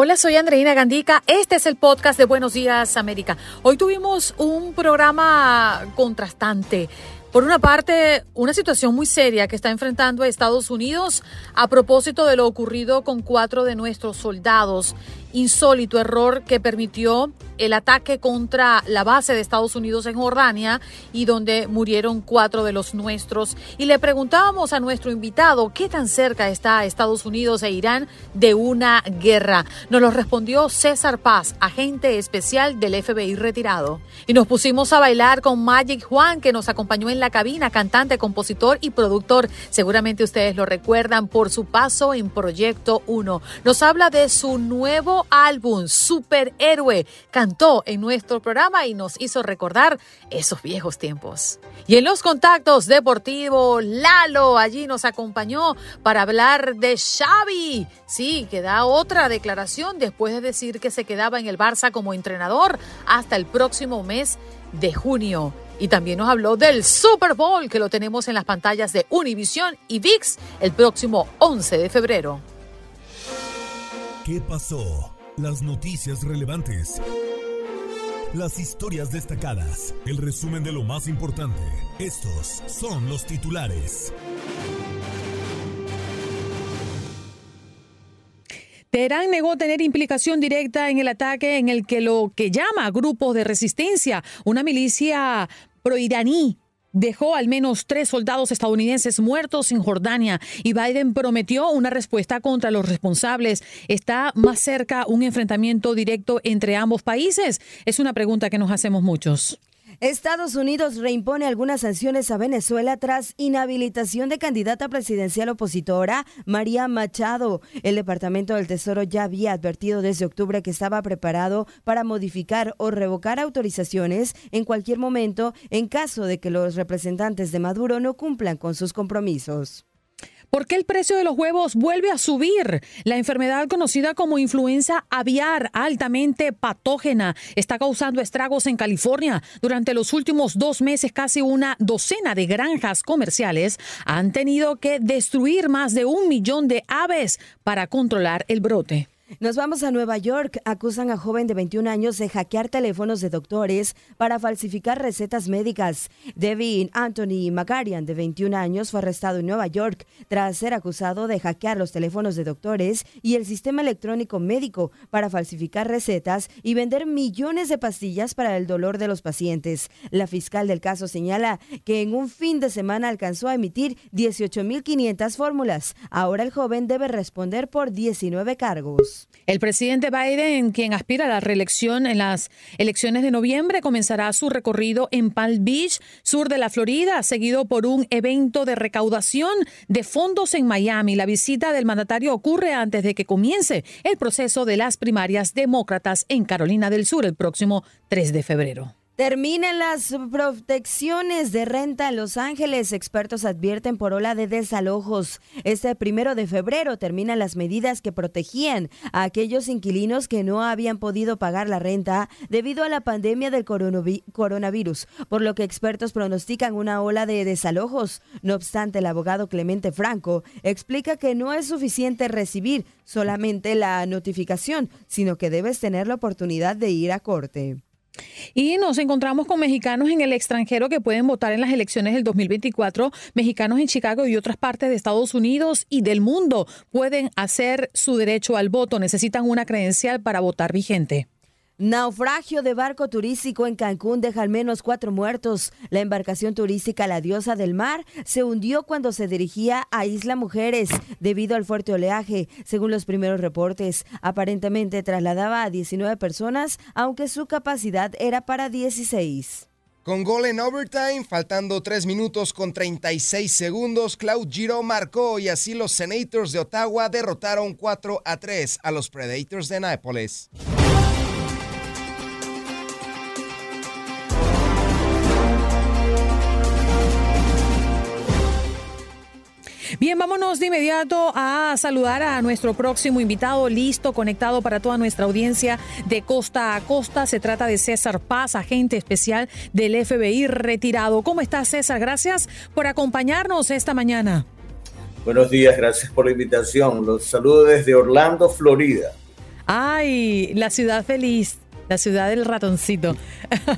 Hola, soy Andreina Gandica. Este es el podcast de Buenos Días América. Hoy tuvimos un programa contrastante. Por una parte, una situación muy seria que está enfrentando a Estados Unidos a propósito de lo ocurrido con cuatro de nuestros soldados. Insólito error que permitió el ataque contra la base de Estados Unidos en Jordania y donde murieron cuatro de los nuestros. Y le preguntábamos a nuestro invitado qué tan cerca está Estados Unidos e Irán de una guerra. Nos lo respondió César Paz, agente especial del FBI retirado. Y nos pusimos a bailar con Magic Juan, que nos acompañó en la cabina, cantante, compositor y productor. Seguramente ustedes lo recuerdan por su paso en Proyecto 1. Nos habla de su nuevo álbum, Superhéroe cantó en nuestro programa y nos hizo recordar esos viejos tiempos. Y en los contactos deportivos, Lalo allí nos acompañó para hablar de Xavi. Sí, que da otra declaración después de decir que se quedaba en el Barça como entrenador hasta el próximo mes de junio. Y también nos habló del Super Bowl que lo tenemos en las pantallas de Univision y VIX el próximo 11 de febrero. ¿Qué pasó? Las noticias relevantes. Las historias destacadas. El resumen de lo más importante. Estos son los titulares. Teherán negó tener implicación directa en el ataque en el que lo que llama grupos de resistencia, una milicia proiraní dejó al menos tres soldados estadounidenses muertos en Jordania y Biden prometió una respuesta contra los responsables. ¿Está más cerca un enfrentamiento directo entre ambos países? Es una pregunta que nos hacemos muchos. Estados Unidos reimpone algunas sanciones a Venezuela tras inhabilitación de candidata presidencial opositora María Machado. El Departamento del Tesoro ya había advertido desde octubre que estaba preparado para modificar o revocar autorizaciones en cualquier momento en caso de que los representantes de Maduro no cumplan con sus compromisos. ¿Por qué el precio de los huevos vuelve a subir? La enfermedad conocida como influenza aviar, altamente patógena, está causando estragos en California. Durante los últimos dos meses, casi una docena de granjas comerciales han tenido que destruir más de un millón de aves para controlar el brote. Nos vamos a Nueva York. Acusan a joven de 21 años de hackear teléfonos de doctores para falsificar recetas médicas. Devin Anthony Magarian, de 21 años, fue arrestado en Nueva York tras ser acusado de hackear los teléfonos de doctores y el sistema electrónico médico para falsificar recetas y vender millones de pastillas para el dolor de los pacientes. La fiscal del caso señala que en un fin de semana alcanzó a emitir 18.500 fórmulas. Ahora el joven debe responder por 19 cargos. El presidente Biden, quien aspira a la reelección en las elecciones de noviembre, comenzará su recorrido en Palm Beach, sur de la Florida, seguido por un evento de recaudación de fondos en Miami. La visita del mandatario ocurre antes de que comience el proceso de las primarias demócratas en Carolina del Sur el próximo 3 de febrero. Terminen las protecciones de renta en Los Ángeles. Expertos advierten por ola de desalojos. Este primero de febrero terminan las medidas que protegían a aquellos inquilinos que no habían podido pagar la renta debido a la pandemia del coronavirus, por lo que expertos pronostican una ola de desalojos. No obstante, el abogado Clemente Franco explica que no es suficiente recibir solamente la notificación, sino que debes tener la oportunidad de ir a corte. Y nos encontramos con mexicanos en el extranjero que pueden votar en las elecciones del 2024. Mexicanos en Chicago y otras partes de Estados Unidos y del mundo pueden hacer su derecho al voto. Necesitan una credencial para votar vigente. Naufragio de barco turístico en Cancún deja al menos cuatro muertos. La embarcación turística La Diosa del Mar se hundió cuando se dirigía a Isla Mujeres debido al fuerte oleaje. Según los primeros reportes, aparentemente trasladaba a 19 personas, aunque su capacidad era para 16. Con gol en overtime, faltando 3 minutos con 36 segundos, Claude Giro marcó y así los Senators de Ottawa derrotaron 4 a 3 a los Predators de Nápoles. Bien, vámonos de inmediato a saludar a nuestro próximo invitado, listo, conectado para toda nuestra audiencia de costa a costa. Se trata de César Paz, agente especial del FBI retirado. ¿Cómo estás, César? Gracias por acompañarnos esta mañana. Buenos días, gracias por la invitación. Los saludo desde Orlando, Florida. Ay, la ciudad feliz. La ciudad del ratoncito.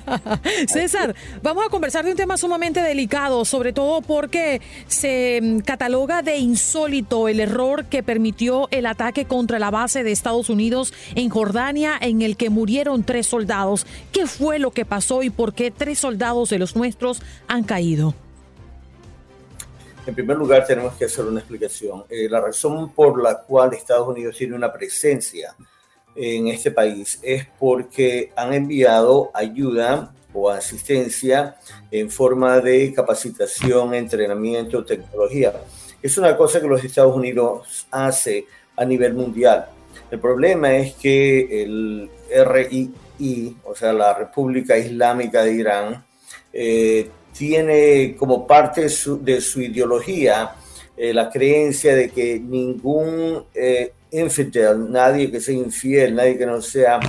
César, vamos a conversar de un tema sumamente delicado, sobre todo porque se mm, cataloga de insólito el error que permitió el ataque contra la base de Estados Unidos en Jordania en el que murieron tres soldados. ¿Qué fue lo que pasó y por qué tres soldados de los nuestros han caído? En primer lugar, tenemos que hacer una explicación. Eh, la razón por la cual Estados Unidos tiene una presencia en este país es porque han enviado ayuda o asistencia en forma de capacitación, entrenamiento, tecnología. Es una cosa que los Estados Unidos hace a nivel mundial. El problema es que el RII, o sea, la República Islámica de Irán, eh, tiene como parte de su, ideología eh, la creencia de que ningún eh, infidel, nadie que sea infiel, nadie que no sea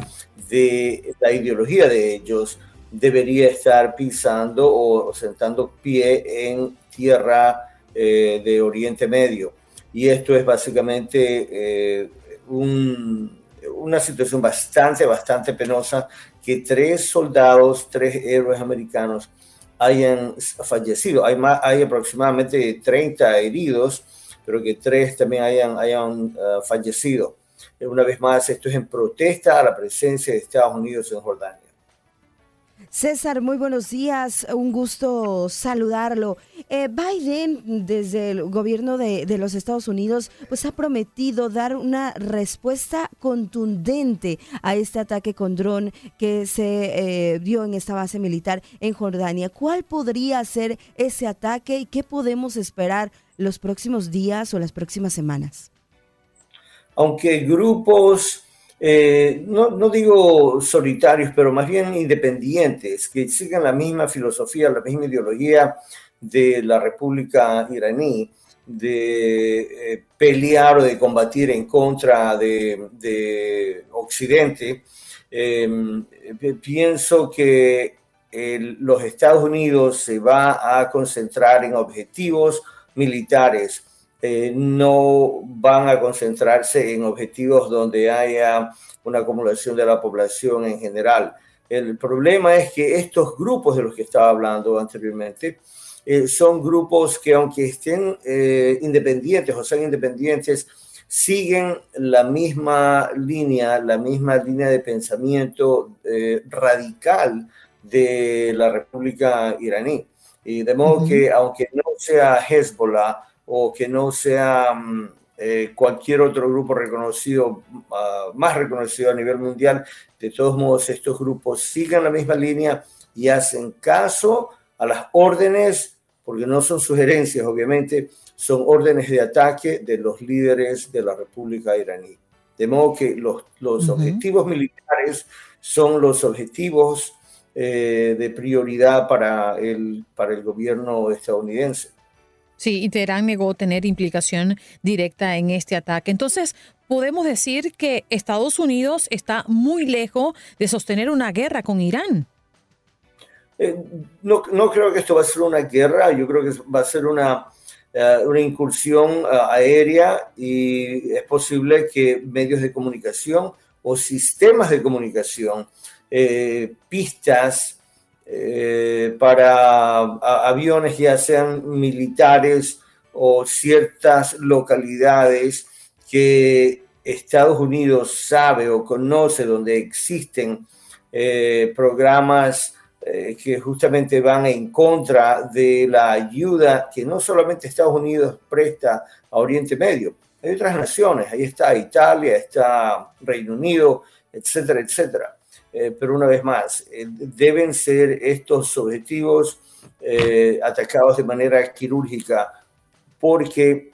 de la ideología de ellos, debería estar pisando o sentando pie en tierra eh, de Oriente Medio. Y esto es básicamente eh, una situación bastante, bastante penosa que tres soldados, tres héroes americanos hayan fallecido. Hay, más, hay aproximadamente 30 heridos pero que tres también hayan, hayan eh, fallecido. Una vez más, esto es en protesta a la presencia de Estados Unidos en Jordania. César, muy buenos días, un gusto saludarlo. Eh, Biden, desde el gobierno de, los Estados Unidos, pues ha prometido dar una respuesta contundente a este ataque con dron que se eh, dio en esta base militar en Jordania. ¿Cuál podría ser ese ataque y qué podemos esperar los próximos días o las próximas semanas? Aunque grupos, eh, no, digo solitarios, pero más bien independientes, que sigan la misma filosofía, la misma ideología de la República iraní, de eh, pelear o de combatir en contra de, Occidente, em, pienso que los Estados Unidos se va a concentrar en objetivos militares eh, no van a concentrarse en objetivos donde haya una acumulación de la población en general. El problema es que estos grupos de los que estaba hablando anteriormente eh, son grupos que aunque estén eh, independientes o sean independientes, siguen la misma línea, la misma línea de pensamiento radical de la República iraní. Y de modo que aunque no sea Hezbollah o que no sea mm, eh, cualquier otro grupo reconocido, ah, más reconocido a nivel mundial, de todos modos estos grupos sigan la misma línea y hacen caso a las órdenes, porque no son sugerencias, obviamente, son órdenes de ataque de los líderes de la República iraní. De modo que los, los objetivos militares son los objetivos eh, de prioridad para el, para el gobierno estadounidense. Sí, y Teherán negó tener implicación directa en este ataque. Entonces, podemos decir que Estados Unidos está muy lejos de sostener una guerra con Irán. Eh, no, creo que esto va a ser una guerra, yo creo que va a ser una, eh, una incursión aérea y es posible que medios de comunicación o sistemas de comunicación eh, pistas eh, para aviones, ya sean militares o ciertas localidades que Estados Unidos sabe o conoce donde existen eh, programas que justamente van en contra de la ayuda que no solamente Estados Unidos presta a Oriente Medio, hay otras naciones, ahí está Italia, está Reino Unido, etcétera, etcétera. Eh, pero una vez más, eh, deben ser estos objetivos eh, atacados de manera quirúrgica porque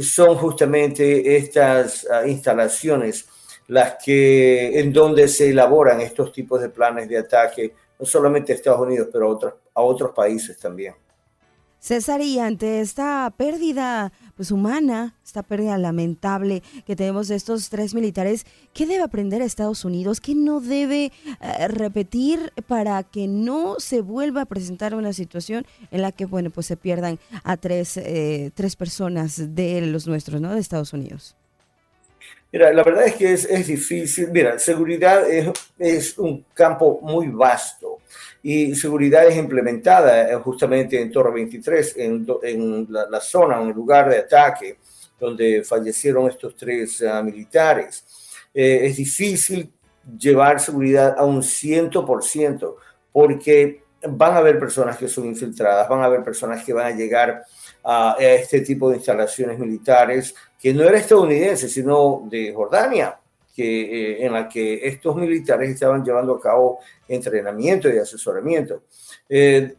son justamente estas ah, instalaciones las que en donde se elaboran estos tipos de planes de ataque, no solamente a Estados Unidos, pero a otros, a otros países también. César, y ante esta pérdida pues humana, esta pérdida lamentable que tenemos de estos tres militares, ¿qué debe aprender Estados Unidos? ¿Qué no debe eh, repetir para que no se vuelva a presentar una situación en la que, bueno, pues se pierdan a tres, eh, tres personas de los nuestros, ¿no? De Estados Unidos. Mira, la verdad es que es, difícil. Mira, seguridad es un campo muy vasto y seguridad es implementada eh, justamente en Torre 23, en, en la, zona, en el lugar de ataque donde fallecieron estos tres ah, militares. Eh, es difícil llevar seguridad a un 100% porque van a haber personas que son infiltradas, van a haber personas que van a llegar a, este tipo de instalaciones militares que no era estadounidense, sino de Jordania, que, eh, en la que estos militares estaban llevando a cabo entrenamiento y asesoramiento. Eh,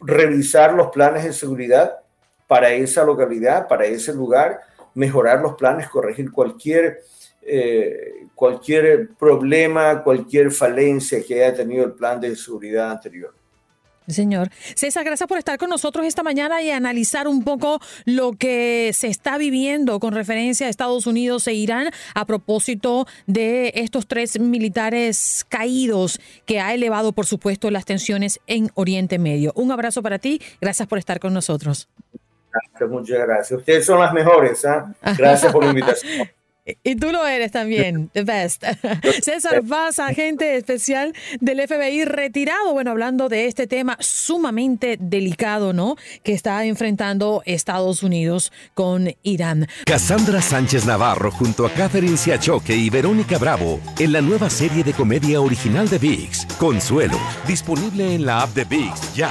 revisar los planes de seguridad para esa localidad, para ese lugar, mejorar los planes, corregir cualquier, eh, cualquier problema, cualquier falencia que haya tenido el plan de seguridad anterior. Señor. César, gracias por estar con nosotros esta mañana y analizar un poco lo que se está viviendo con referencia a Estados Unidos e Irán a propósito de estos tres militares caídos que ha elevado, por supuesto, las tensiones en Oriente Medio. Un abrazo para ti. Gracias por estar con nosotros. muchas gracias. Ustedes son las mejores. ¿ah? Gracias por la invitación. Y tú lo eres también, the best. César Vaz, agente especial del FBI retirado, bueno, hablando de este tema sumamente delicado, ¿no? Que está enfrentando Estados Unidos con Irán. Cassandra Sánchez Navarro junto a Catherine Siachoque y Verónica Bravo en la nueva serie de comedia original de VIX, Consuelo, disponible en la app de VIX ya.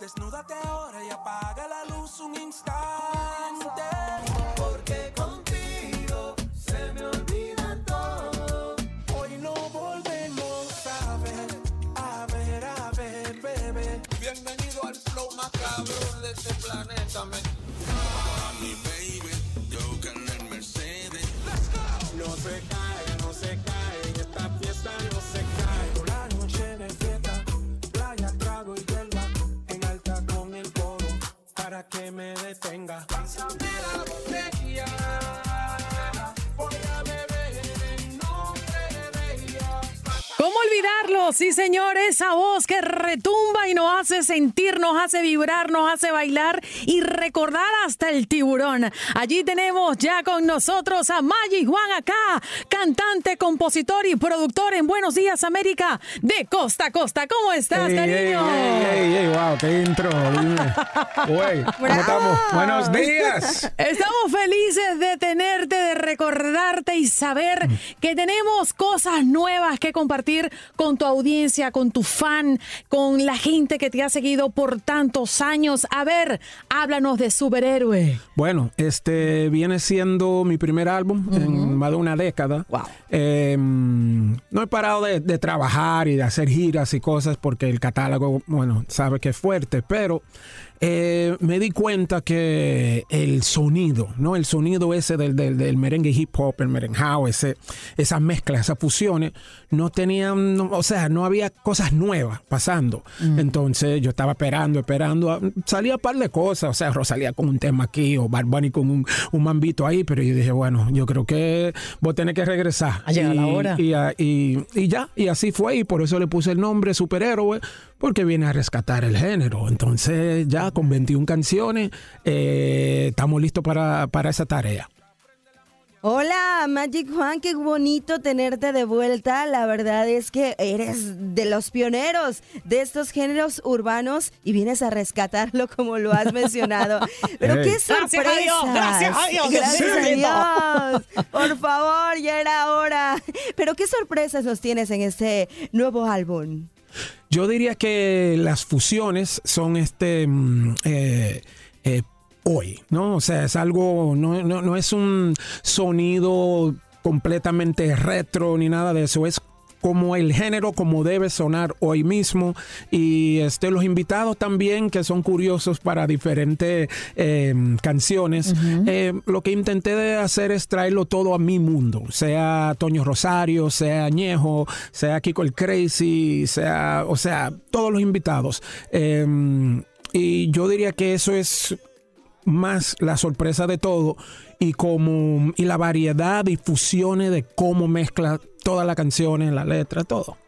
Desnúdate me detenga. Olvidarlo, sí señor, esa voz que retumba y nos hace sentir, nos hace vibrar, nos hace bailar y recordar hasta el tiburón. Allí tenemos ya con nosotros a Maggi Juan acá, cantante, compositor y productor en Buenos Días América de Costa a Costa. ¿Cómo estás, Ey, cariño? Ey, ey, ey, wow, qué intro. Buenos días. Estamos felices de tenerte, de recordarte y saber que tenemos cosas nuevas que compartir con tu audiencia, con tu fan, con la gente que te ha seguido por tantos años. A ver, háblanos de superhéroe. Bueno, este viene siendo mi primer álbum en más de una década. Wow. Eh, no he parado de, de trabajar y de hacer giras y cosas porque el catálogo, bueno, sabe que es fuerte, pero eh, me di cuenta que el sonido, ¿no? El sonido ese del, del, del merengue hip hop, el merenjao, ese, esas mezclas, esas fusiones, no tenían, no- o sea, no había cosas nuevas pasando. Entonces yo estaba esperando, esperando. ah, Salía un par de cosas, o sea, Rosalía con un tema aquí o Bad Bunny con un, un mambito ahí, pero yo dije, bueno, yo creo que voy a tener que regresar. Ha llegado y, la hora. Y, ah, y- y ya, y así fue, y por eso le puse el nombre superhéroe, porque viene a rescatar el género. Entonces, ya con 21 canciones, eh, estamos listos para, para esa tarea. Hola, Magic Juan, qué bonito tenerte de vuelta. La verdad es que eres de los pioneros de estos géneros urbanos y vienes a rescatarlo como lo has mencionado. Pero Hey. qué Gracias a sorpresa. Dios, gracias a Dios, Gracias Dios a mío. Dios. Por favor, ya era hora. Pero qué sorpresas nos tienes en este nuevo álbum. Yo diría que las fusiones son este mm, eh, eh, hoy, ¿no? O sea, es algo, no, no, no es un sonido completamente retro ni nada de eso, es como el género como debe sonar hoy mismo. Y este los invitados también que son curiosos para diferentes eh, canciones Eh, lo que intenté de hacer es traerlo todo a mi mundo. Sea Toño Rosario sea Añejo sea Kiko el Crazy sea o sea todos los invitados. Eh, y yo diría que eso es más la sorpresa de todo y como y la variedad y fusiones de cómo mezcla todas las canciones, la letra, todo.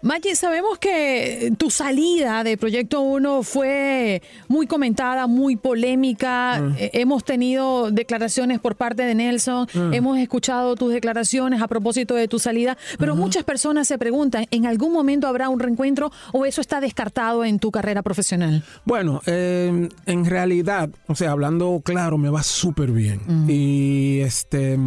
Maggi, sabemos que tu salida de Proyecto 1 fue muy comentada, muy polémica. Eh, hemos tenido declaraciones por parte de Nelson, hemos escuchado tus declaraciones a propósito de tu salida, pero muchas personas se preguntan, ¿en algún momento habrá un reencuentro o eso está descartado en tu carrera profesional? Bueno, eh, en realidad, o sea, hablando claro, me va súper bien. Y este.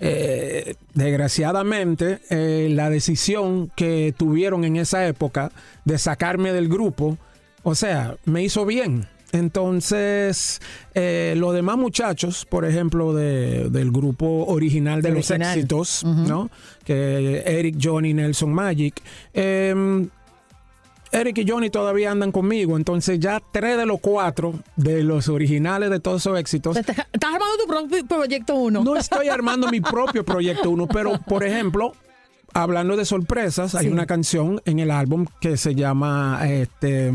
Eh, desgraciadamente, eh, la decisión que tuvieron en esa época de sacarme del grupo, o sea, me hizo bien. Entonces, eh, los demás muchachos, por ejemplo, de- del grupo original de los éxitos, ¿no? Que Eric, Johnny, Nelson, Magic, em, Eric y Johnny todavía andan conmigo, entonces ya tres de los cuatro de los originales de todos esos éxitos. Estás armando tu propio Proyecto 1. No estoy armando mi propio proyecto uno, pero por ejemplo, hablando de sorpresas, hay una canción en el álbum que se llama este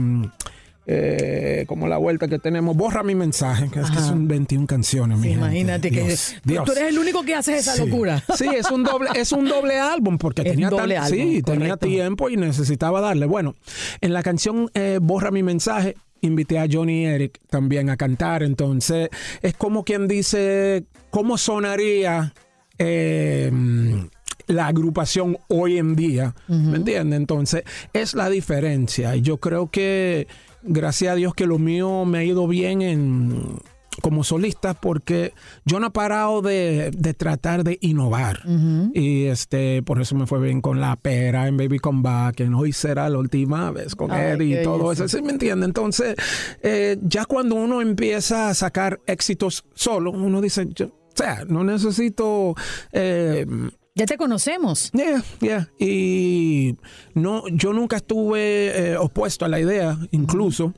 eh, como la vuelta que tenemos, borra mi mensaje, que es que son 21 canciones, mi Sí, gente. imagínate que Dios, tú- Dios. tú eres el único que hace esa Sí. locura. Sí, es un doble, es un doble álbum porque tenía, doble álbum, sí, tenía tiempo y necesitaba darle. Bueno, en la canción eh, Borra mi mensaje, invité a Johnny y Eric también a cantar. Entonces, es como quien dice, ¿cómo sonaría eh, la agrupación hoy en día? ¿Me entiendes? Entonces, es la diferencia. Y yo creo que, gracias a Dios, que lo mío me ha ido bien en como solista porque yo no he parado de, de tratar de innovar. Y este por eso me fue bien con la pera en Baby Come Back en hoy será la última vez con Ay, Eddie qué y todo eso ¿sí me entiende? entonces eh, ya cuando uno empieza a sacar éxitos solo uno dice yo- o sea no necesito eh, Ya te conocemos. Yeah, yeah. Y no, yo nunca estuve eh, opuesto a la idea, incluso.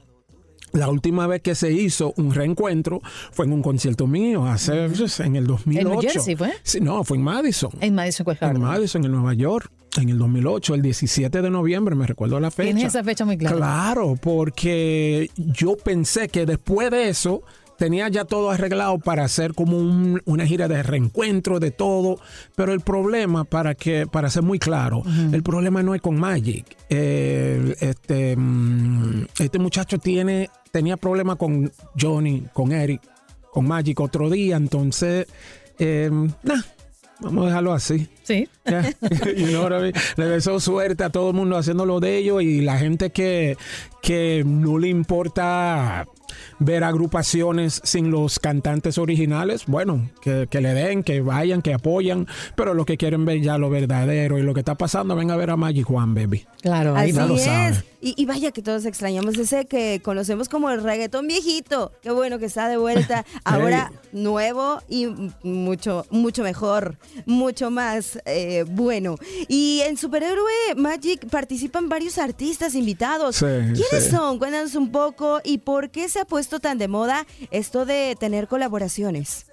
La última vez que se hizo un reencuentro fue en un concierto mío, hace pues, en el 2008. Jersey fue? Sí, no, fue en Madison. En Madison Square En Garden. Madison, en Nueva York, en el 2008, el 17 de noviembre, me recuerdo la fecha. Tienes esa fecha muy clara. Claro, porque yo pensé que después de eso tenía ya todo arreglado para hacer como un- una gira de reencuentro de todo, pero el problema, para que para ser muy claro, el problema no es con Magic. Eh, este, mm, este muchacho tiene tenía problemas con Johnny, con Eric, con Magic otro día, entonces, eh, nah, vamos a dejarlo así. Sí. Ya. You know what I mean? Le deseo suerte a todo el mundo haciendo lo de ellos y la gente que, que no le importa ver agrupaciones sin los cantantes originales, bueno, que, que le den, que vayan, que apoyan, pero los que quieren ver ya lo verdadero y lo que está pasando, ven a ver a Magic Juan, baby. Claro, Así ya lo es. sabe. Y, y vaya que todos extrañamos ese que conocemos como el reggaetón viejito. Qué bueno que está de vuelta. Ahora nuevo y mucho, mucho mejor, mucho más eh, bueno. Y en Superhéroe Magic participan varios artistas invitados. Sí, ¿Quiénes sí. son? Cuéntanos un poco y por qué se ha puesto tan de moda esto de tener colaboraciones.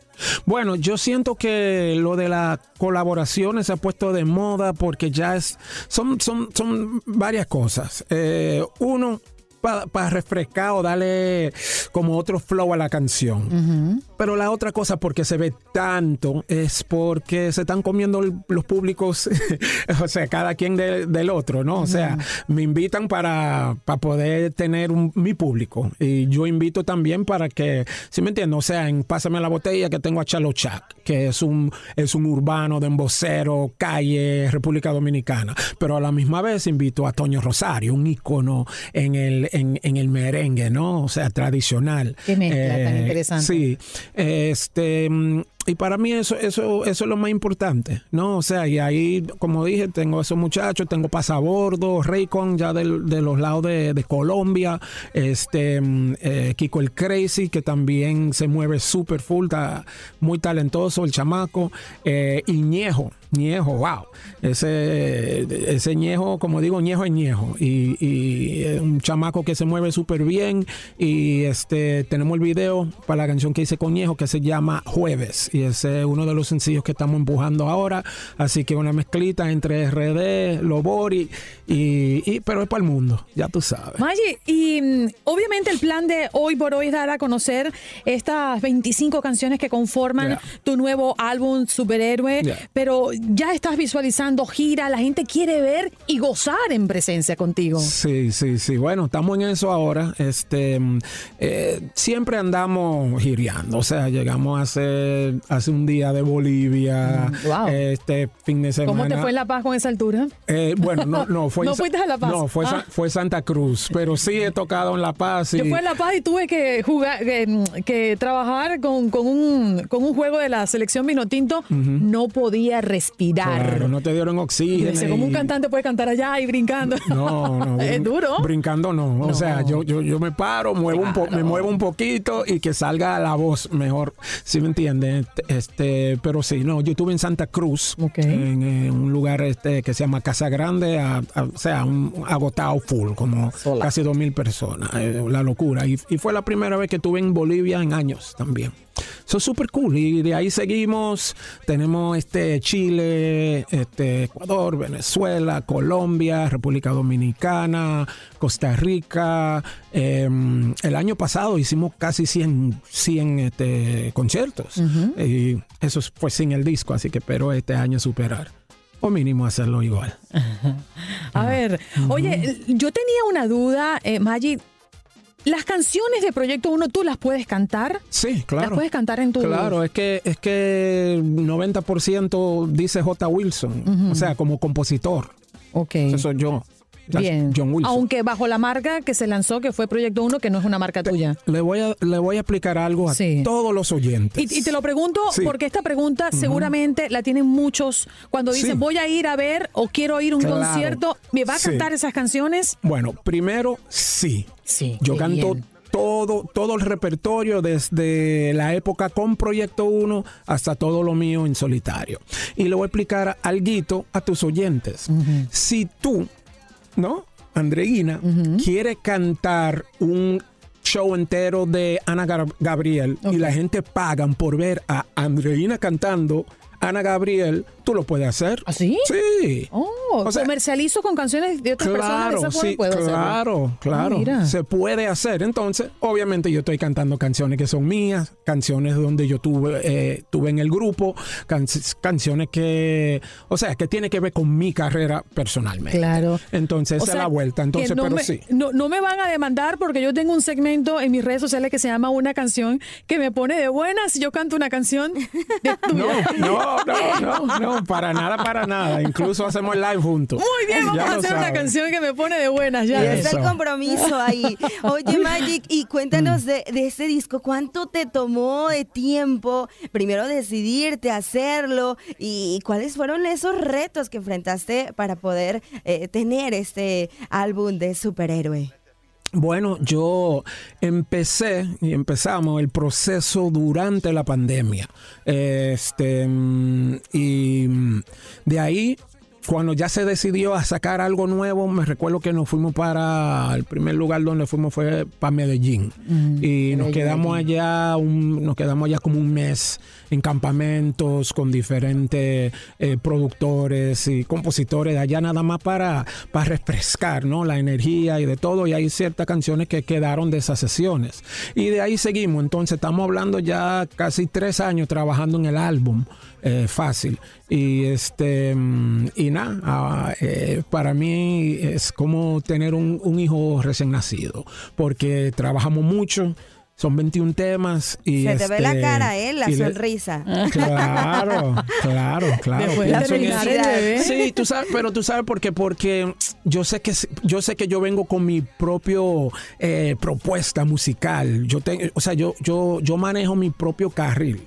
Bueno, yo siento que lo de las colaboraciones se ha puesto de moda porque ya es, son, son, son varias cosas. Eh, uno, para refrescar o darle como otro flow a la canción. Pero la otra cosa, porque se ve tanto, es porque se están comiendo los públicos, o sea, cada quien de- del otro, ¿no? O sea, me invitan para, para poder tener un- mi público. Y yo invito también para que, ¿sí me entiendes? O sea, en Pásame la botella que tengo a Chalo Chac, que es un, es un urbano de embocero, calle, República Dominicana. Pero a la misma vez invito a Toño Rosario, un ícono en el, en, en el merengue, ¿no? O sea, tradicional. Qué mezcla tan interesante. Sí, este, mm, y para mí eso, eso, eso es lo más importante, ¿no? O sea, y ahí, como dije, tengo esos muchachos, tengo Pasabordo, Raycon ya del- de los lados de, de Colombia, este, mm, eh, Kiko el Crazy, que también se mueve súper full, está muy talentoso el chamaco, eh, y Ñejo, Ñejo, wow, ese, ese Ñejo, como digo, Ñejo es Ñejo, y, y es un chamaco que se mueve súper bien, y este, tenemos el video para la canción que hice con Ñejo que se llama Jueves, y ese es uno de los sencillos que estamos empujando ahora, así que una mezclita entre RD, Lobori, y, y- pero es para el mundo, ya tú sabes. Maggi, y mm, obviamente el plan de hoy por hoy es dar a conocer estas 25 canciones que conforman Yeah. tu nuevo álbum Superhéroe, Yeah. pero ya estás visualizando gira, la gente quiere ver y gozar en presencia contigo. Sí, sí, sí. Bueno, estamos en eso ahora. Este, mm, eh, siempre andamos gireando. O sea, llegamos hace, hace un día de Bolivia. Mm, wow. Este fin de semana. ¿Cómo te fue en La Paz con esa altura? Eh, bueno, no, no fue. ¿No fuiste a La Paz? No, fue, Ah. fue Santa Cruz. Pero sí he tocado en La Paz. y- Yo fui a La Paz y tuve que jugar, que, mm, que trabajar con, con un, con un juego de la selección Vinotinto. No podía respirar. Claro, no te dieron oxígeno. decía, ¿cómo un cantante puede cantar allá y brincando? No, no. es duro. Brincando no. O sea, yo, yo, yo me paro, muevo un po- me muevo un poquito y que salga la voz mejor. ¿Sí me entiendes? Este, pero sí, no, yo estuve en Santa Cruz, en, un lugar este que se llama Casa Grande, a- a- o sea, un agotado full, como casi dos mil personas. eh, la locura. Y, y fue la primera vez que estuve en Bolivia en años también. Eso es súper cool. Y de ahí seguimos. Tenemos este Chile, este Ecuador, Venezuela, Colombia, República Dominicana, Costa Rica. Eh, el año pasado hicimos casi 100, 100 este, conciertos. Y eso fue sin el disco, así que espero este año superar. O mínimo hacerlo igual. A ver, oye, yo tenía una duda, eh, Maggi. Las canciones de Proyecto 1, ¿tú las puedes cantar? Sí, claro. ¿Las puedes cantar en tu...? Claro, es que es que 90% dice J. Wilson, o sea, como compositor. Ok. Eso soy yo. Bien. John Wilson. Aunque bajo la marca que se lanzó, que fue Proyecto 1, que no es una marca tuya. Le voy a le voy a explicar algo a Sí. todos los oyentes. Y, y te lo pregunto Sí. porque esta pregunta seguramente la tienen muchos cuando dicen Sí. voy a ir a ver o quiero ir a un Claro. concierto. ¿Me va a cantar esas canciones? Bueno, primero sí. Sí. Yo canto bien. todo todo el repertorio desde la época con Proyecto 1 hasta todo lo mío en solitario. Y le voy a explicar algo a tus oyentes. Si tú, ¿no? Andreina quiere cantar un show entero de Ana Gab- Gabriel y la gente pagan por ver a Andreina cantando Ana Gabriel, tú lo puedes hacer. ¿Ah, sí? Sí. Oh, O sea, comercializo con canciones de otras personas. Claro, forma sí, puedo hacerlo. claro, claro. Ah, mira. se puede hacer. Entonces, obviamente yo estoy cantando canciones que son mías, canciones donde yo tuve, eh, tuve en el grupo, can- canciones que, o sea, que tiene que ver con mi carrera personalmente. Claro. Entonces, O esa sea, es la vuelta. Entonces, no pero me, sí. No, no me van a demandar porque yo tengo un segmento en mis redes sociales que se llama Una canción que me pone de buenas y yo canto una canción de tuya. No, no, no, no, no, para nada, para nada. Incluso hacemos live juntos. Muy bien, vamos Ya a hacer una canción que me pone de buenas. Ya. está el compromiso ahí. Oye, Magic, y cuéntanos de, de este disco. ¿Cuánto te tomó de tiempo primero decidirte hacerlo? ¿Y cuáles fueron esos retos que enfrentaste para poder eh, tener este álbum de superhéroe? Bueno, yo empecé y empezamos el proceso durante la pandemia. Este, mm, y mm, de ahí, cuando ya se decidió a sacar algo nuevo, me recuerdo que nos fuimos para el primer lugar donde fuimos fue para Medellín. y nos quedamos allá, un- nos quedamos allá como un mes en campamentos con diferentes eh, productores y compositores de allá nada más para, para refrescar ¿no? la energía y de todo. Y hay ciertas canciones que quedaron de esas sesiones. Y de ahí seguimos. Entonces estamos hablando ya casi tres años trabajando en el álbum. eh, fácil y este mm, y nada ah, eh, para mí es como tener un, un hijo recién nacido porque trabajamos mucho son 21 temas y Se te ve la este, cara, ¿eh? La le- sonrisa. Claro, claro, claro. Después. Sí, tú sabes, pero tú sabes por qué, porque yo sé que yo sé que yo vengo con mi propio eh, propuesta musical. Yo tengo, o sea, yo yo yo manejo mi propio carril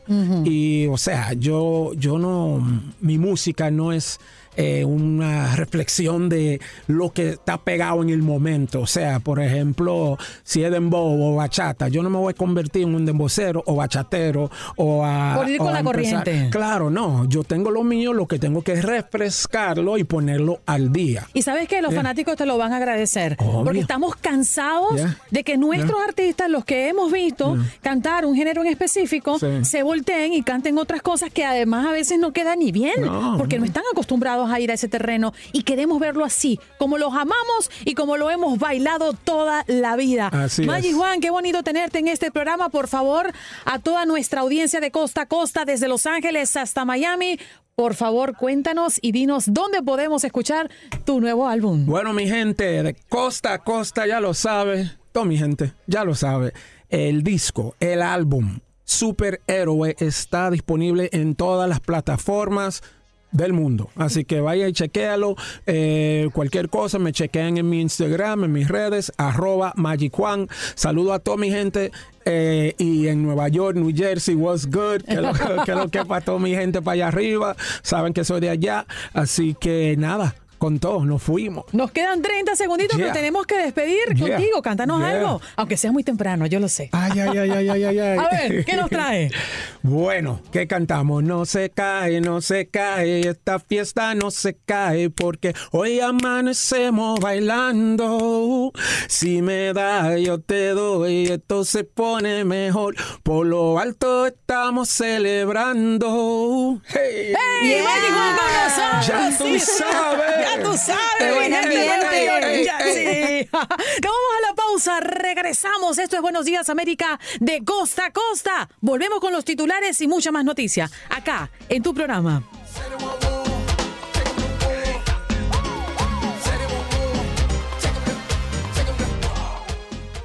y, o sea, yo yo no mi música no es eh, una reflexión de lo que está pegado en el momento. O sea, por ejemplo, si es dembow o bachata, yo no me voy a convertir en un dembocero o bachatero o a... Por ir con la empezar- corriente. Claro, no. Yo tengo lo mío, lo que tengo que es refrescarlo y ponerlo al día. Y sabes que los Yeah. fanáticos te lo van a agradecer. Obvio. Porque estamos cansados Yeah. de que nuestros artistas, los que hemos visto cantar un género en específico, Sí. se volteen y canten otras cosas que además a veces no quedan ni bien. No, porque no. no. están acostumbrados a ir a ese terreno y queremos verlo así, como los amamos y como lo hemos bailado toda la vida. Así Maggi es. Juan, qué bonito tenerte en este programa. Por favor, a toda nuestra audiencia de costa a costa, desde Los Ángeles hasta Miami. Por favor, cuéntanos y dinos dónde podemos escuchar tu nuevo álbum. Bueno, mi gente, de costa a costa, ya lo sabe. Todo mi gente, ya lo sabe. El disco, el álbum Superhéroe está disponible en todas las plataformas del mundo. Así que vaya y chequéalo. Eh, cualquier cosa me chequean en mi Instagram, en mis redes, arroba Magic Juan. Saludo a toda mi gente. eh, y en Nueva York, New Jersey, what's good, que lo que, lo que para toda mi gente para allá arriba, saben que soy de allá, así que nada, con todo, nos fuimos. Nos quedan 30 segunditos, Yeah. pero tenemos que despedir Yeah. contigo. Cántanos Yeah. algo, aunque sea muy temprano, yo lo sé. Ay, ay, ay, ay, ay, ay, ay. A ver, ¿qué nos trae? Bueno, ¿qué cantamos? No se cae, no se cae, esta fiesta no se cae porque hoy amanecemos bailando. Si me da, yo te doy, esto se pone mejor. Por lo alto estamos celebrando. Hey, ¡Ey, Maggi Juan con nosotros! Ya tú Sí. sabes. Ya tú sabes. Qué buen ambiente. Ya, sí. Nos vamos a la pausa, regresamos. Esto es Buenos Días América de costa a costa. Volvemos con los titulares y mucha más noticia acá en tu programa.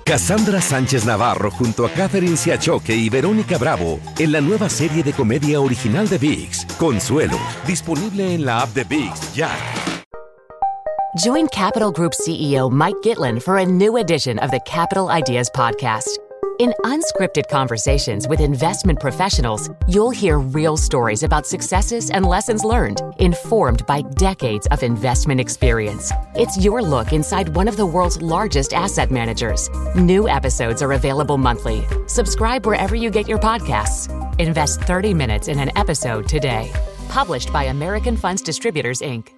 Cassandra Sánchez Navarro junto a Catherine Siachoque y Verónica Bravo en la nueva serie de comedia original de VIX, Consuelo, disponible en la app de VIX ya. Join Capital Group CEO Mike Gitlin for a new edition of the Capital Ideas Podcast. In unscripted conversations with investment professionals, you'll hear real stories about successes and lessons learned, informed by decades of investment experience. It's your look inside one of the world's largest asset managers. New episodes are available monthly. Subscribe wherever you get your podcasts. Invest 30 minutes in an episode today. Published by American Funds Distributors, Inc.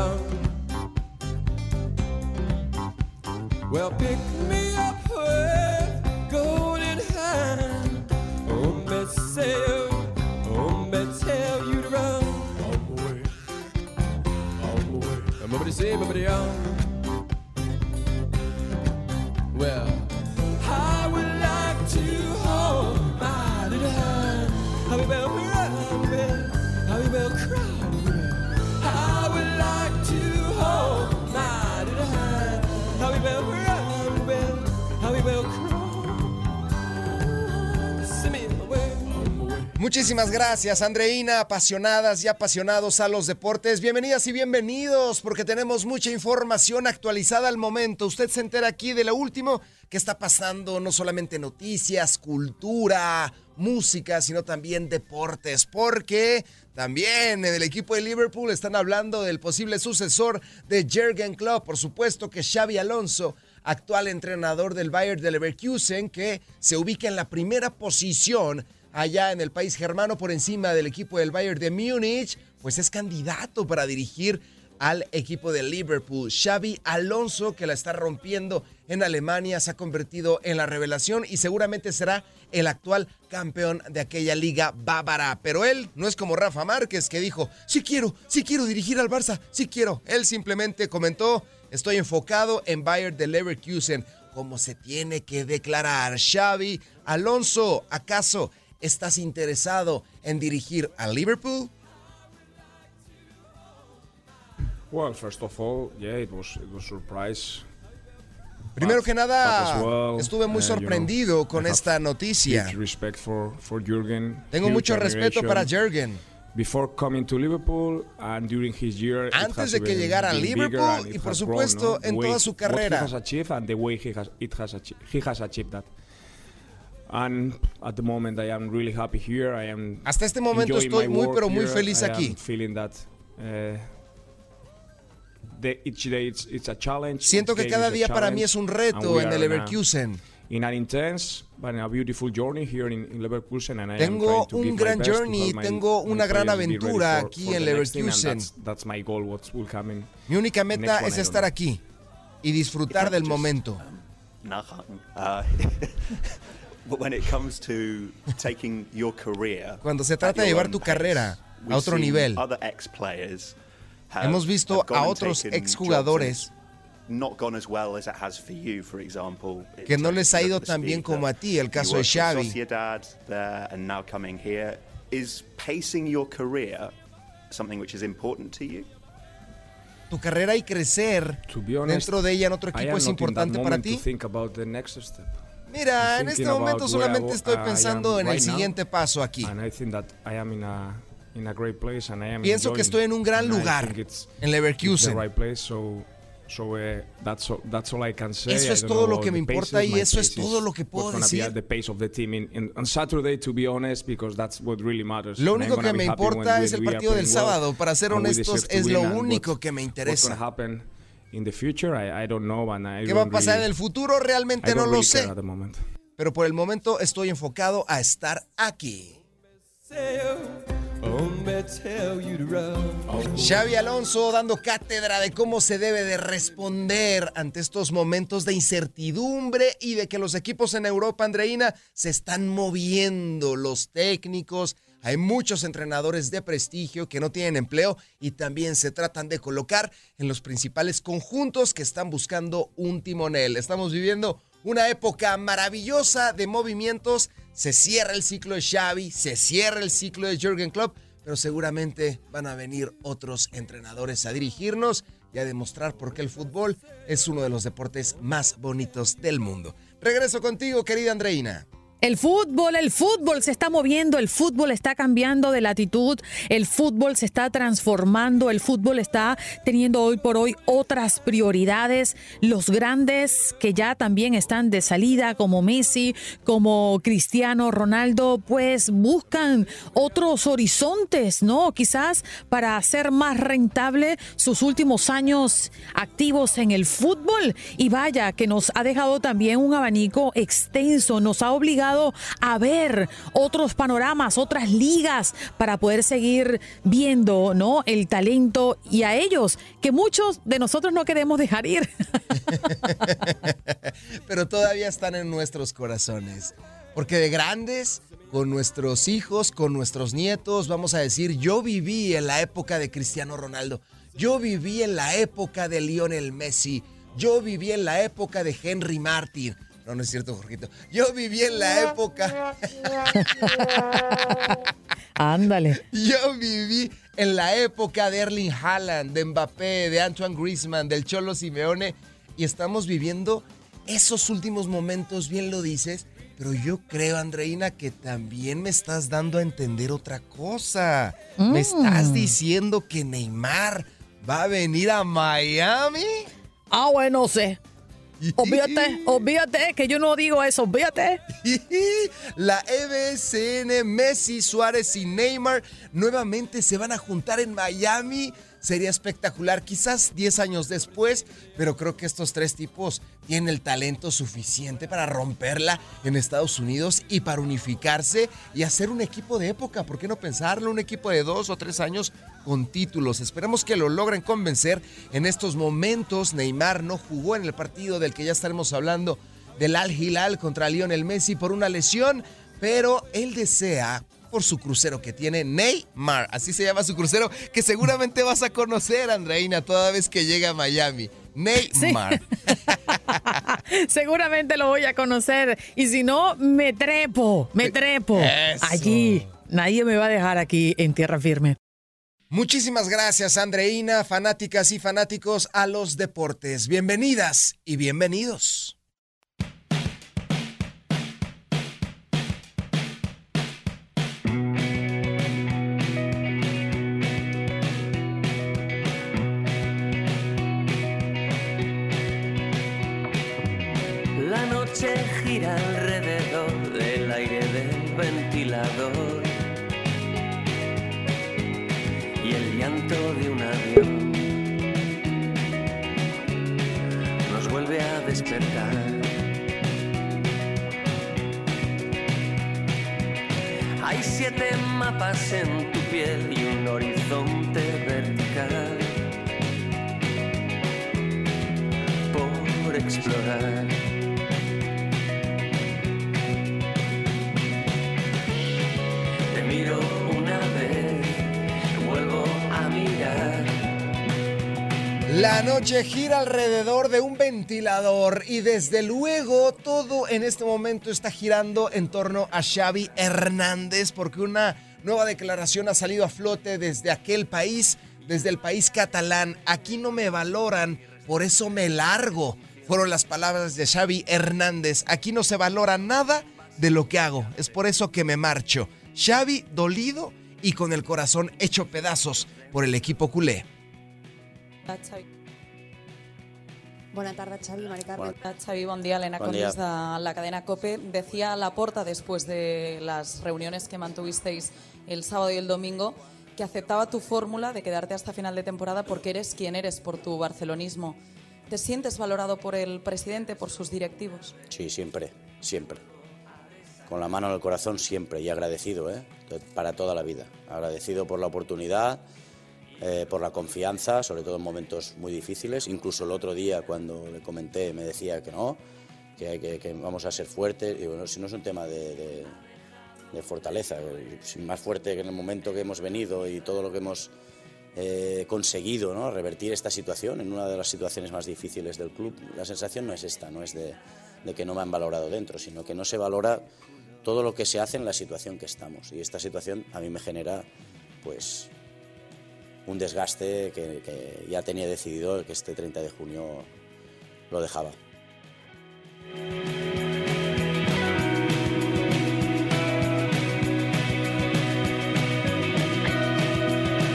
On. Well, pick me up with golden hand. Oh, me say, oh, oh, me tell you to run. Way, on my way. Nobody say, nobody on. Well, Muchísimas gracias, Andreina, apasionadas y apasionados a los deportes. Bienvenidas y bienvenidos, porque tenemos mucha información actualizada al momento. Usted se entera aquí de lo último que está pasando, no solamente noticias, cultura, música, sino también deportes, porque también en el equipo de Liverpool están hablando del posible sucesor de Jürgen Klopp, por supuesto que Xavi Alonso actual entrenador del Bayern de Leverkusen, que se ubica en la primera posición allá en el país germano por encima del equipo del Bayern de Múnich, pues es candidato para dirigir al equipo de Liverpool. Xavi Alonso, que la está rompiendo en Alemania, se ha convertido en la revelación y seguramente será el actual campeón de aquella liga bávara. Pero él no es como Rafa Márquez, que dijo, sí quiero, sí quiero dirigir al Barça, sí quiero. Él simplemente comentó, estoy enfocado en Bayern de Leverkusen, como se tiene que declarar. Xavi Alonso, ¿acaso estás interesado en dirigir a Liverpool? Well, first of all, yeah, it was it was surprise. Primero But- que nada, well, estuve muy uh, you know, sorprendido con esta noticia. for, for Jürgen. Tengo mucho respeto para Jürgen. Before coming to Liverpool and during his year, Antes de que llegara a Liverpool y por supuesto en toda su carrera. And at the moment, I am really happy here. I am Hasta este momento estoy muy, pero muy feliz I aquí. that uh, the, each day it's, it's a challenge. Siento each que cada día para mí es un reto en el Leverkusen. in an intense but in a beautiful journey here in, in Leverkusen and I am Tengo trying to un give my gran journey, my- tengo my una gran aventura for- aquí for en Leverkusen. That's, that's my goal what will come in. Mi única meta es estar aquí y disfrutar del momento. Nachhaken. But when it comes to taking your career, Cuando se at trata de your llevar tu carrera a otro nivel. Other ex-players have- Hemos visto a otros exjugadores jobs and Not gone as well as it has for you, for example. que no les ha ido tan bien como that a ti, el caso de Xavi. Tu carrera y crecer To be honest, dentro de ella en otro equipo es importante para ti. Mira, en este momento I solamente estoy pensando en el now, siguiente paso aquí. And I think that I am in a in a great place and I am Pienso que estoy en un gran lugar, en Leverkusen. so uh, that's all, that's all I can say. Eso es todo lo que me importa y eso es todo lo que puedo decir. Lo único que me importa es el partido del sábado. Para ser honestos, es lo único que me interesa. In the future? I, I don't know, and I ¿Qué va a pasar en really- el futuro? Realmente no lo really care sé. at the moment. pero por el momento estoy enfocado a estar aquí. Xavi Alonso dando cátedra de cómo se debe de responder ante estos momentos de incertidumbre y de que los equipos en Europa, Andreina, se están moviendo, los técnicos, hay muchos entrenadores de prestigio que no tienen empleo y también se tratan de colocar en los principales conjuntos que están buscando un timonel. Estamos viviendo una época maravillosa de movimientos. Se cierra el ciclo de Xavi, se cierra el ciclo de Jürgen Klopp, pero seguramente van a venir otros entrenadores a dirigirnos y a demostrar por qué el fútbol es uno de los deportes más bonitos del mundo. Regreso contigo, querida Andreina. El fútbol, el fútbol se está moviendo, el fútbol está cambiando de latitud, el fútbol se está transformando, el fútbol está teniendo hoy por hoy otras prioridades. Los grandes que ya también están de salida, como Messi, como Cristiano Ronaldo, pues buscan otros horizontes, ¿no? Quizás para hacer más rentable sus últimos años activos en el fútbol. Y vaya, que nos ha dejado también un abanico extenso, nos ha obligado a ver otros panoramas, otras ligas para poder seguir viendo, ¿no? El talento y a ellos que muchos de nosotros no queremos dejar ir. Pero todavía están en nuestros corazones. Porque de grandes, con nuestros hijos, con nuestros nietos, vamos a decir, yo viví en la época de Cristiano Ronaldo. Yo viví en la época de Lionel Messi. Yo viví en la época de Henry Martin. No, no es cierto, Jorgito. Yo viví en la época. Ándale. Yo viví en la época de Erling Haaland, de Mbappé, de Antoine Griezmann, del Cholo Simeone. Y estamos viviendo esos últimos momentos, bien lo dices. Pero yo creo, Andreina, que también me estás dando a entender otra cosa. Me estás Mm. diciendo que Neymar va a venir a Miami. Ah, bueno, sé. Olvídate, olvídate, que yo no digo eso, olvídate. La E EBSN, Messi, Suárez y Neymar nuevamente se van a juntar en Miami. Sería espectacular, quizás 10 años después, pero creo que estos tres tipos tienen el talento suficiente para romperla en Estados Unidos y para unificarse y hacer un equipo de época. ¿Por qué no pensarlo? Un equipo de dos o tres años con títulos. Esperemos que lo logren convencer. En estos momentos, Neymar no jugó en el partido del que ya estaremos hablando del Al Hilal contra Lionel Messi por una lesión, pero él desea por su crucero que tiene Neymar, así se llama su crucero, que seguramente vas a conocer, Andreina, toda vez que llegue a Miami. Neymar. Seguramente lo voy a conocer. Y si no, me trepo, me trepo. Eso. Allí. Nadie me va a dejar aquí en tierra firme. Muchísimas gracias, Andreina, fanáticas y fanáticos a los deportes. Bienvenidas y bienvenidos. De un avión nos vuelve a despertar. Hay siete mapas en tu piel y un horizonte vertical por explorar. La noche gira alrededor de un ventilador y desde luego todo en este momento está girando en torno a Xavi Hernández porque una nueva declaración ha salido a flote desde aquel país, desde el país catalán. Aquí no me valoran, por eso me largo. Fueron las palabras de Xavi Hernández. Aquí no se valora nada de lo que hago. Es por eso que me marcho. Xavi dolido y con el corazón hecho pedazos por el equipo culé. Bona tarda, Xavi, Mari Carmen. Xavi, bon dia. Elena Bon dia. de la cadena COPE. Decía Laporta después de las reuniones que mantuvisteis el sábado y el domingo que aceptaba tu fórmula de quedarte hasta final de temporada porque eres quien eres por tu barcelonismo. ¿Te sientes valorado por el presidente, por sus directivos? Sí, siempre, siempre. con la mano en el corazón siempre y agradecido, ¿eh? para toda la vida. Agradecido por la oportunidad, eh, por la confianza, sobre todo en momentos muy difíciles. Incluso el otro día cuando le comenté me decía que no, que, vamos a ser fuertes. Y bueno, si no es un tema de, fortaleza, más fuerte que en el momento que hemos venido y todo lo que hemos eh, conseguido, ¿no? revertir esta situación en una de las situaciones más difíciles del club. La sensación no es esta, no es de, de que no me han valorado dentro, sino que no se valora todo lo que se hace en la situación que estamos. Y esta situación a mí me genera, pues, un desgaste que, ya tenía decidido que este 30 de junio lo dejaba.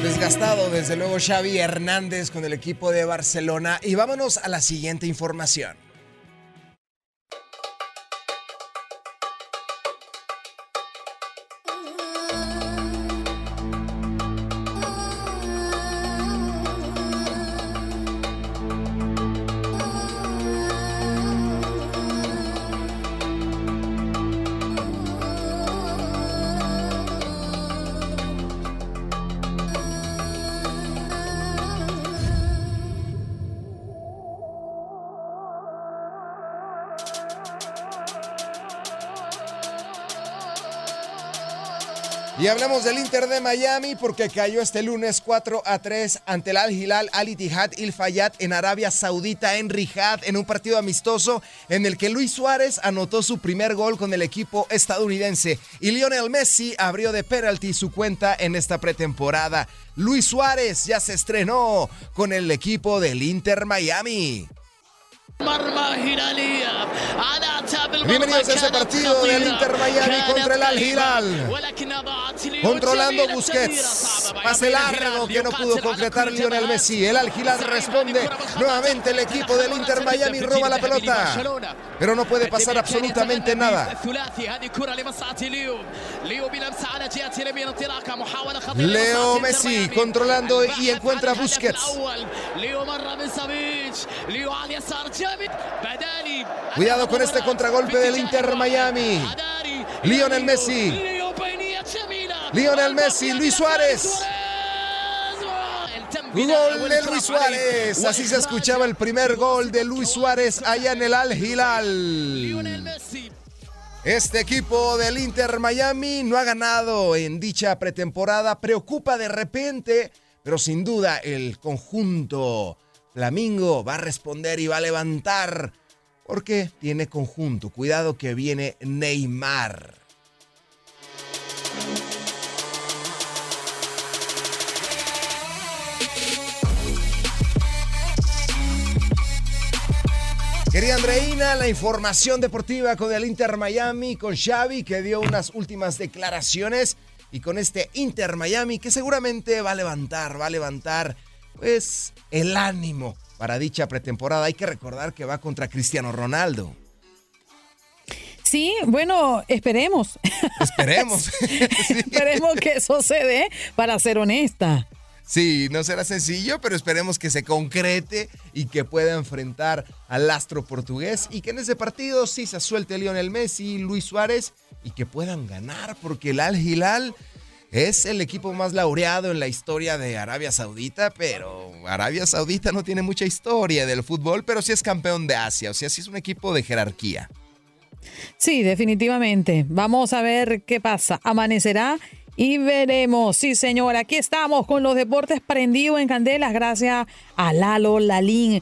Desgastado, desde luego, Xavi Hernández con el equipo de Barcelona. Y vámonos a la siguiente información. Y hablamos del Inter de Miami porque cayó este lunes 4 a 3 ante el Al Hilal Al Ittihad Il Fayad en Arabia Saudita en Riyadh en un partido amistoso en el que Luis Suárez anotó su primer gol con el equipo estadounidense y Lionel Messi abrió de penalti su cuenta en esta pretemporada. Luis Suárez ya se estrenó con el equipo del Inter Miami. Bienvenidos a este partido del Inter Miami contra el Al Hilal. Controlando Busquets. Pase largo que no pudo concretar Lionel Messi. El Al Hilal responde. Nuevamente el equipo del Inter Miami roba la pelota. Pero no puede pasar absolutamente nada. Leo Messi controlando y encuentra a Busquets. Cuidado con este contragolpe del Inter Miami. Lionel Messi. Lionel Messi, Luis Suárez. Gol de Luis Suárez. Así se escuchaba el primer gol de Luis Suárez allá en el Al Hilal. Este equipo del Inter Miami no ha ganado en dicha pretemporada. Preocupa de repente, pero sin duda el conjunto Flamingo va a responder y va a levantar porque tiene conjunto. Cuidado que viene Neymar. Querida Andreina, la información deportiva con el Inter Miami, con Xavi, que dio unas últimas declaraciones, y con este Inter Miami, que seguramente va a levantar, va a levantar, pues, el ánimo para dicha pretemporada. Hay que recordar que va contra Cristiano Ronaldo. Sí, bueno, esperemos. Esperemos. esperemos que eso se dé, para ser honesta. Sí, no será sencillo, pero esperemos que se concrete y que pueda enfrentar al astro portugués y que en ese partido sí se suelte Lionel Messi y Luis Suárez y que puedan ganar porque el Al Hilal es el equipo más laureado en la historia de Arabia Saudita, pero Arabia Saudita no tiene mucha historia del fútbol, pero sí es campeón de Asia, o sea, sí es un equipo de jerarquía. Sí, definitivamente. Vamos a ver qué pasa. Amanecerá y veremos. Sí, señor, aquí estamos con los deportes prendidos en candelas gracias a Lalo Lalín.